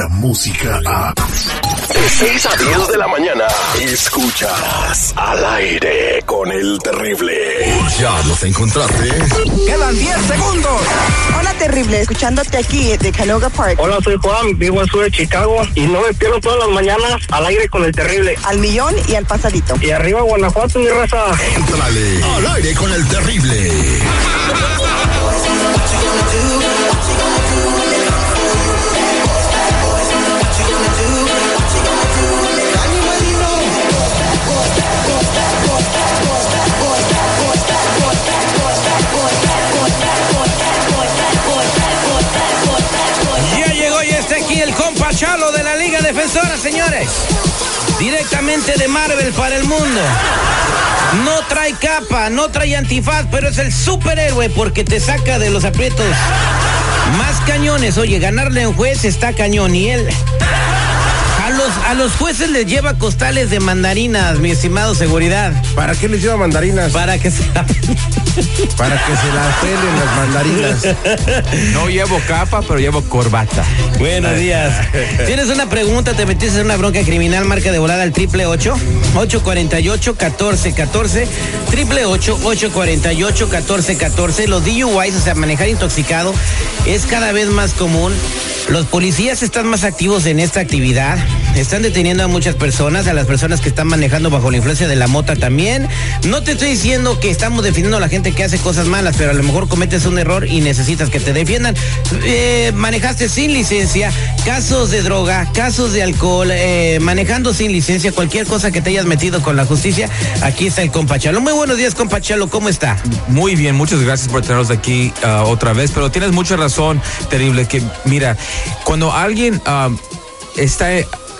La música a... De 6 a 10 de la mañana. Escuchas al aire con el terrible. Ya los encontraste. Quedan 10 segundos. Hola, terrible. Escuchándote aquí de Canoga Park. Hola, soy Juan, vivo al sur de Chicago y no me pierdo todas las mañanas al aire con el terrible. Al millón y al pasadito. Y arriba Guanajuato, mi raza. Entrale al aire con el terrible. Marvel para el mundo. No trae capa, no trae antifaz, pero es el superhéroe porque te saca de los aprietos más cañones. Oye, ganarle a un juez está cañón y él. A los, a los jueces les lleva costales de mandarinas, mi estimado seguridad. ¿Para qué les lleva mandarinas? Para que se Para que se las pelen las mandarinas. No llevo capa, pero llevo corbata. Buenos días. ¿Tienes una pregunta? ¿Te metiste en una bronca criminal? Marca de volada al triple ocho, 848 1414 triple ocho, 848 1414 Los DUIs, o sea, manejar intoxicado, es cada vez más común. Los policías están más activos en esta actividad. Están deteniendo a muchas personas, a las personas que están manejando bajo la influencia de la mota también. No te estoy diciendo que estamos defendiendo a la gente que hace cosas malas, pero a lo mejor cometes un error y necesitas que te defiendan. Eh, manejaste sin licencia, casos de droga, casos de alcohol, eh, manejando sin licencia, cualquier cosa que te hayas metido con la justicia, aquí está el compachalo. Muy buenos días, compachalo, ¿cómo está? Muy bien, muchas gracias por tenernos aquí ah, otra vez, pero tienes mucha razón, terrible, que mira, cuando alguien ah, está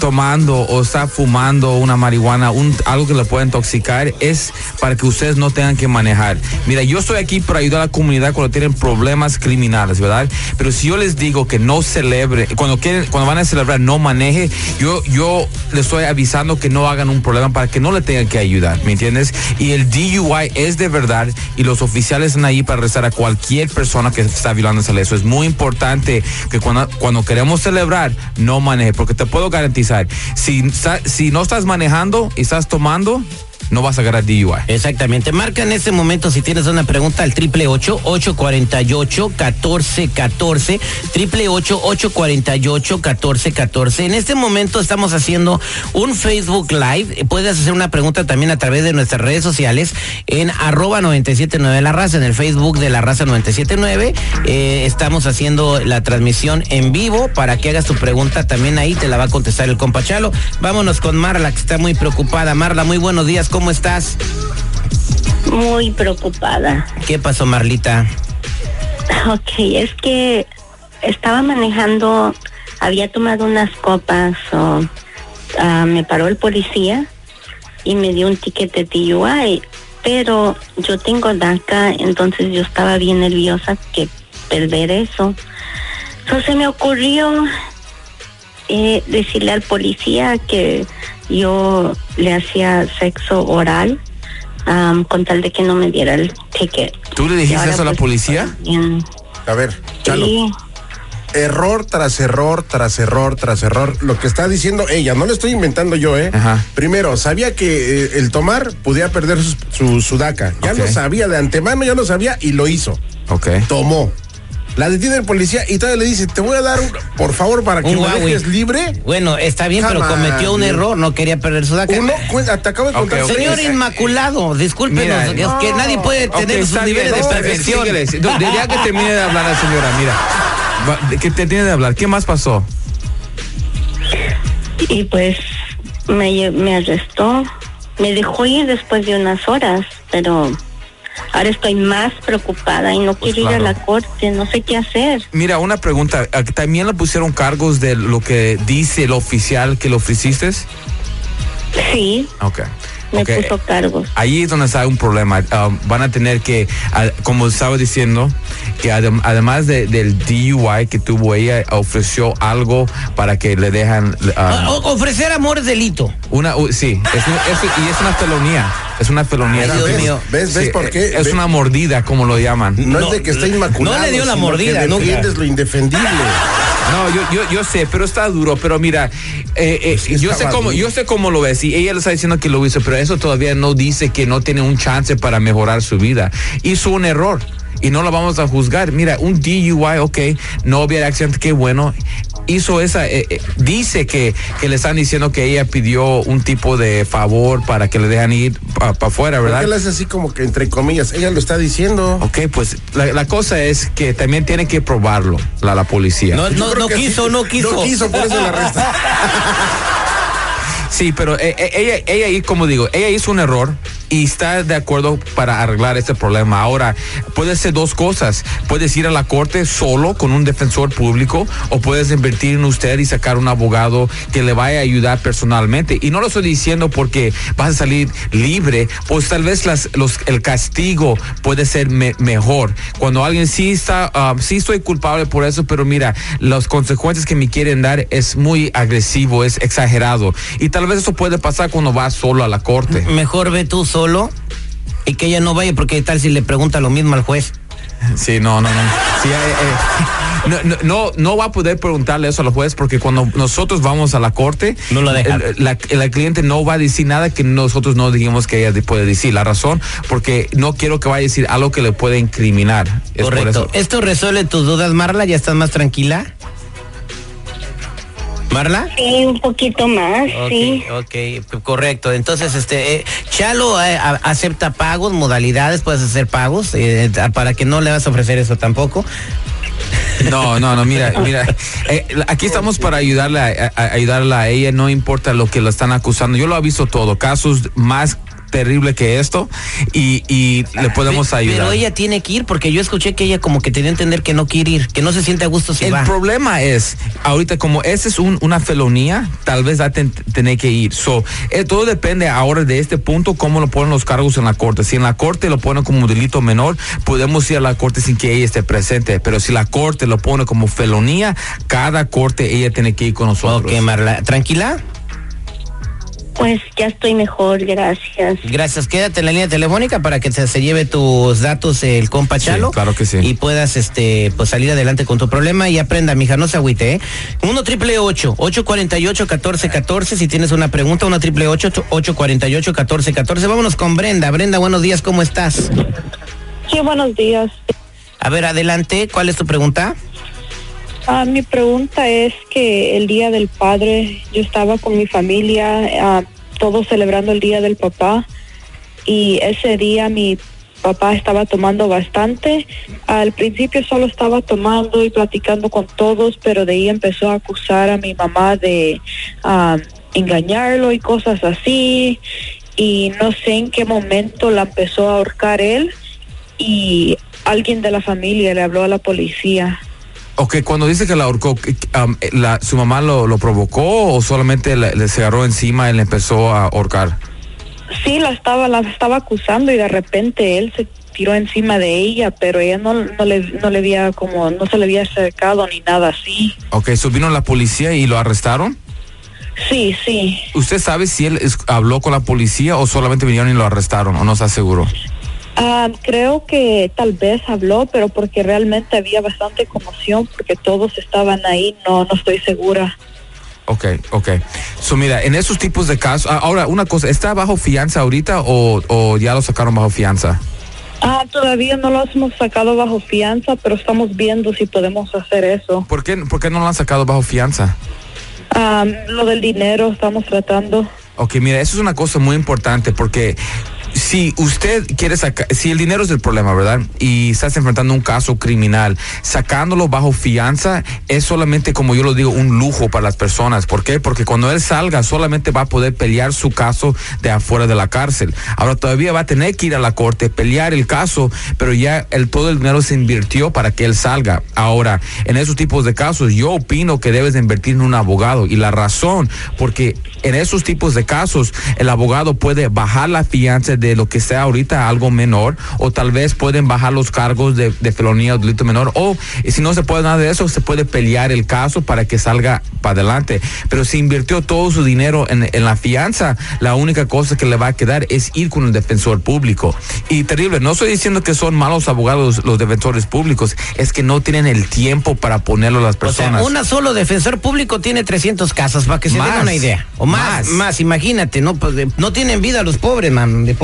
tomando o está fumando una marihuana, un, algo que le puede intoxicar, es para que ustedes no tengan que manejar. Mira, yo estoy aquí para ayudar a la comunidad cuando tienen problemas criminales, ¿verdad? Pero si yo les digo que no celebre, cuando quieren, cuando van a celebrar, no maneje, yo, yo les estoy avisando que no hagan un problema para que no le tengan que ayudar, ¿me entiendes? Y el DUI es de verdad y los oficiales están ahí para arrestar a cualquier persona que está violando esa ley. Es muy importante que cuando, cuando queremos celebrar, no maneje, porque te puedo garantizar, si, si no estás manejando y estás tomando, no vas a agarrar DUI. Exactamente. Marca en este momento si tienes una pregunta al triple ocho ocho cuarenta y ocho catorce catorce triple ocho ocho cuarenta y ocho catorce catorce. En este momento estamos haciendo un Facebook Live. Puedes hacer una pregunta también a través de nuestras redes sociales en arroba 979 La Raza, en el Facebook de La Raza 979. Eh, estamos haciendo la transmisión en vivo para que hagas tu pregunta también ahí, te la va a contestar el compachalo. Vámonos con Marla, que está muy preocupada. Marla, muy buenos días, ¿cómo estás? Muy preocupada. ¿Qué pasó, Marlita? Ok, es que estaba manejando, había tomado unas copas, o, ah, me paró el policía y me dio un ticket de DUI, pero yo tengo DACA, entonces yo estaba bien nerviosa que perder eso. Entonces me ocurrió eh, decirle al policía que yo le hacía sexo oral am, con tal de que no me diera el ticket. ¿Tú le dijiste eso a la pues, policía? bien. A ver, Chalo. Sí. Error tras error, tras error, tras error. Lo que está diciendo ella, no lo estoy inventando yo, ¿eh? Ajá. Primero, sabía que eh, el tomar podía perder su, su, su DACA. Ya lo sabía, de antemano ya lo sabía y lo hizo. Ok. Tomó. La detiene el policía y todavía le dice, te voy a dar, un, por favor, para que Un me Huawei. dejes libre. Bueno, está bien, pero Come cometió un error, no quería perder su DACA. Uno, cuenta, te acabo de Ok, contar. ok. Señor. Inmaculado, discúlpenos, Mira, que, que nadie puede tener sus está bien, niveles de no, perfección. No, Ya que termine de hablar la señora, mira. Que te tiene de hablar. ¿Qué más pasó? Y pues me, me arrestó, me dejó ir después de unas horas, pero ahora estoy más preocupada y no quiero ir a la corte, no sé qué hacer. Mira, una pregunta. ¿a- ¿También le pusieron cargos de lo que dice el oficial que le ofreciste? Sí, Ok. me puso cargos. Ahí es donde está un problema. Um, van a tener que, como estaba diciendo, que adem- además de- del DUI que tuvo ella, ofreció algo para que le dejan. o- ofrecer amor es delito. Una, sí, es un- es- y es una felonía. Es una felonía. ¿Ves? ¿Ves? ¿Ves Sí, por qué? Es una mordida, como lo llaman. No, No, es de que está inmaculado. no le dio la mordida que defiendes lo indefendible. No, yo, yo, yo sé, pero está duro. Pero mira, eh, eh, Pues sí yo sé cómo, duro. yo sé cómo lo ves. Y ella le está diciendo que lo hizo, pero eso todavía no dice que no tiene un chance para mejorar su vida. Hizo un error. Y no lo vamos a juzgar. Mira, un DUI, ok, no había accidente, qué bueno. Hizo esa, eh, eh, dice que, que le están diciendo que ella pidió un tipo de favor para que le dejan ir para afuera, ¿Por ¿verdad? le hace así como que entre comillas? Ella lo está diciendo. Ok, pues la, la cosa es que también tiene que probarlo la, la policía. No, no, no quiso, sí. no quiso. No quiso, por eso la arresta. Sí, pero eh, eh, ella, ella, como digo, ella hizo un error y está de acuerdo para arreglar este problema. Ahora, puede ser dos cosas. Puedes ir a la corte solo con un defensor público o puedes invertir en usted y sacar un abogado que le vaya a ayudar personalmente. Y no lo estoy diciendo porque vas a salir libre, pues tal vez las, los, el castigo puede ser me- mejor. Cuando alguien sí está, ah, sí estoy culpable por eso, pero mira, las consecuencias que me quieren dar es muy agresivo, es exagerado. Y tal vez eso puede pasar cuando vas solo a la corte. Mejor ve tú solo y que ella no vaya, porque tal si le pregunta lo mismo al juez. Sí, no, no, no. Sí, eh, eh, no, no, no, no va a poder preguntarle eso al juez porque cuando nosotros vamos a la corte, No lo dejan. el- La, la cliente no va a decir nada que nosotros no dijimos que ella puede decir. La razón, porque no quiero que vaya a decir algo que le puede incriminar. Es por Correcto. eso. ¿Esto resuelve tus dudas, Marla? ¿Ya estás más tranquila? ¿Marla? Sí, un poquito más, sí. Ok, correcto. Entonces, este, eh, Chalo eh, a- acepta pagos, modalidades, puedes hacer pagos, eh, para que no le vas a ofrecer eso tampoco. No, no, no, mira, mira, eh, aquí estamos para ayudarle a, a- a ayudarla a ella, no importa lo que la están acusando. Yo lo he visto todo, casos más terribles que esto y, y le podemos Pe- ayudar. Pero ella tiene que ir, porque yo escuché que ella como que tenía que entender que no quiere ir, que no se siente a gusto si El va. problema es, ahorita como esa es un- una felonía, tal vez va a ten- tener que ir. So, eh, todo depende ahora de este punto, cómo lo ponen los cargos en la corte. Si en la corte lo ponen como delito menor, podemos ir a la corte sin que ella esté presente. Pero si la corte lo pone como felonía, cada corte ella tiene que ir con nosotros. Ok, Marla. ¿Tranquila? Pues ya estoy mejor, gracias. Gracias. Quédate en la línea telefónica para que se, se lleve tus datos el compa Sí, Chalo. claro que sí. Y puedas este pues salir adelante con tu problema y aprenda, mija, no se agüite, ¿eh? 1 triple 848 1414 si tienes una pregunta, 1 triple 848 1414 Vámonos con Brenda. Brenda, buenos días, ¿cómo estás? Sí, buenos días. A ver, adelante, ¿cuál es tu pregunta? Ah, mi pregunta es que el Día del Padre, yo estaba con mi familia, ah, todos celebrando el Día del Papá, y ese día mi papá estaba tomando bastante. Al principio solo estaba tomando y platicando con todos, pero de ahí empezó a acusar a mi mamá de ah, engañarlo y cosas así, y no sé en qué momento la empezó a ahorcar él, y alguien de la familia le habló a la policía. Ok, cuando dice que la ahorcó, um, eh, la, ¿su mamá lo, lo provocó o solamente le, le se agarró encima y le empezó a ahorcar? Sí, la estaba, la estaba acusando y de repente él se tiró encima de ella, pero ella no, no le, no le había como, no se le había acercado ni nada así. Ok, so vino la policía y lo arrestaron. Sí, sí. ¿Usted sabe si él es- habló con la policía o solamente vinieron y lo arrestaron o no está seguro? Ah, creo que tal vez habló, pero porque realmente había bastante conmoción, porque todos estaban ahí, no, no estoy segura. Ok, ok. So mira, en esos tipos de casos, ah, ahora una cosa, ¿está bajo fianza ahorita o, o ya lo sacaron bajo fianza? Ah, todavía no los hemos sacado bajo fianza, pero estamos viendo si podemos hacer eso. ¿Por qué, por qué no lo han sacado bajo fianza? Ah, lo del dinero estamos tratando. Ok, mira, eso es una cosa muy importante porque si usted quiere sacar, si el dinero es el problema, ¿verdad? Y estás enfrentando un caso criminal, sacándolo bajo fianza es solamente, como yo lo digo, un lujo para las personas. ¿Por qué? Porque cuando él salga solamente va a poder pelear su caso de afuera de la cárcel. Ahora todavía va a tener que ir a la corte, pelear el caso, pero ya el, todo el dinero se invirtió para que él salga. Ahora, en esos tipos de casos, yo opino que debes de invertir en un abogado. Y la razón, porque en esos tipos de casos, el abogado puede bajar la fianza, de lo que sea ahorita algo menor, o tal vez pueden bajar los cargos de, de felonía o delito menor, o si no se puede nada de eso, se puede pelear el caso para que salga para adelante. Pero si invirtió todo su dinero en, en la fianza, la única cosa que le va a quedar es ir con el defensor público. Y terrible, no estoy diciendo que son malos abogados los defensores públicos, es que no tienen el tiempo para ponerlo a las O sea, personas. una solo defensor público tiene 300 casos, para que se den Más. una idea. O más, Más. más, imagínate, ¿no? Pues de- no tienen vida los pobres, man, de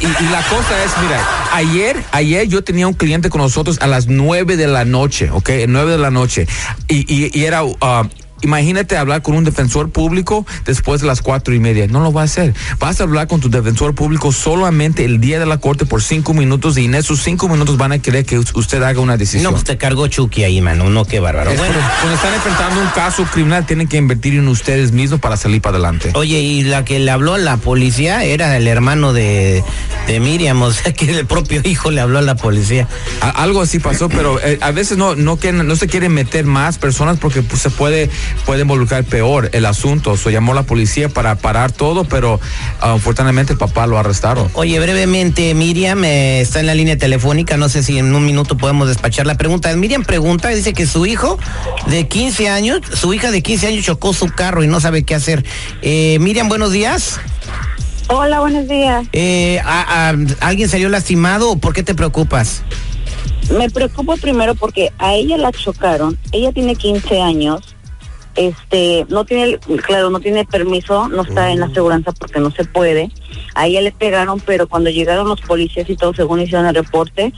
Y, la cosa es, mira, ayer, ayer yo tenía un cliente con nosotros a las nueve de la noche, ¿ok? Nueve de la noche. Y, y- y era, ah, imagínate hablar con un defensor público después de las cuatro y media. No lo va a hacer. Vas a hablar con tu defensor público solamente el día de la corte por cinco minutos y en esos cinco minutos van a querer que us- usted haga una decisión. No, pues te cargó Chucky ahí, mano, no, qué bárbaro. Es Bueno, cuando, cuando están enfrentando un caso criminal, tienen que invertir en ustedes mismos para salir para adelante. Oye, y la que le habló a la policía era el hermano de, de Miriam, o sea que el propio hijo le habló a la policía. A- algo así pasó, pero eh, a veces no no quieren, no se quieren meter más personas porque pues, se puede puede involucrar peor el asunto. So, llamó la policía para parar todo, pero ah, afortunadamente el papá lo arrestaron. Oye, brevemente, Miriam eh, está en la línea telefónica, no sé si en un minuto podemos despachar la pregunta. Miriam pregunta, dice que su hijo de 15 años, su hija de 15 años chocó su carro y no sabe qué hacer. Eh, Miriam, buenos días. Hola, buenos días. Eh, a- a- ¿Alguien salió lastimado o por qué te preocupas? Me preocupo primero porque a ella la chocaron. Ella tiene 15 años. Este, no tiene, claro, no tiene permiso, no está en la aseguranza porque no se puede. A ella le pegaron, pero cuando llegaron los policías y todo, según hicieron el reporte,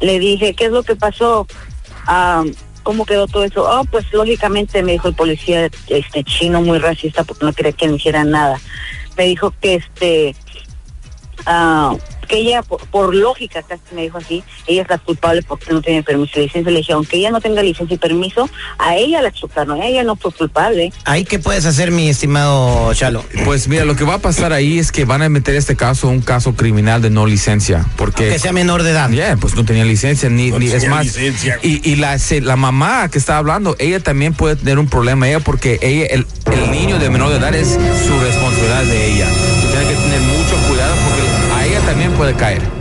le dije, ¿qué es lo que pasó? Ah, ¿Cómo quedó todo eso? Oh, pues lógicamente me dijo el policía este chino muy racista porque no quería que me hiciera nada. Me dijo que este ah, que ella, por, por lógica, casi me dijo así, ella es la culpable porque no tiene permiso y licencia. Le dije, aunque ella no tenga licencia y permiso, a ella la chocaron, ella no fue culpable. Ahí, ¿qué puedes hacer, mi estimado Chalo? Pues mira, lo que va a pasar ahí es que van a meter este caso un caso criminal de no licencia, porque Que sea menor de edad. Ya, pues no tenía licencia, ni, ni- es más. licencia. Y, y la, se- la mamá que está hablando, ella también puede tener un problema, ella, porque ella, el, el niño de menor de edad es su responsabilidad de ella. Puede caer.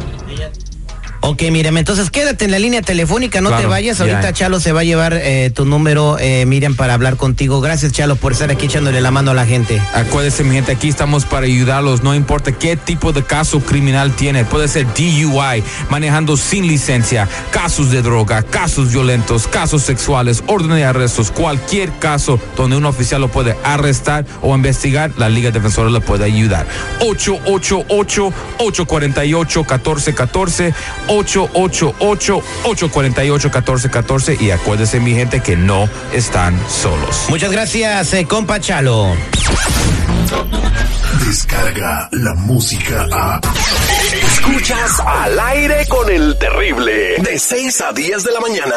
Ok, Miriam, entonces quédate en la línea telefónica, no te vayas. ya. Ahorita Chalo se va a llevar eh, tu número, eh, Miriam, para hablar contigo. Gracias, Chalo, por estar aquí echándole la mano a la gente. Acuérdense, mi gente, aquí estamos para ayudarlos, no importa qué tipo de caso criminal tiene. Puede ser DUI, manejando sin licencia, casos de droga, casos violentos, casos sexuales, orden de arrestos, cualquier caso donde un oficial lo puede arrestar o investigar, la Liga Defensora le puede ayudar. 888-848-1414, 888-848-1414 y acuérdense, mi gente, que no están solos. Muchas gracias, eh, compa Chalo. Descarga la música a. Escuchas al aire con el terrible. De 6 a 10 de la mañana.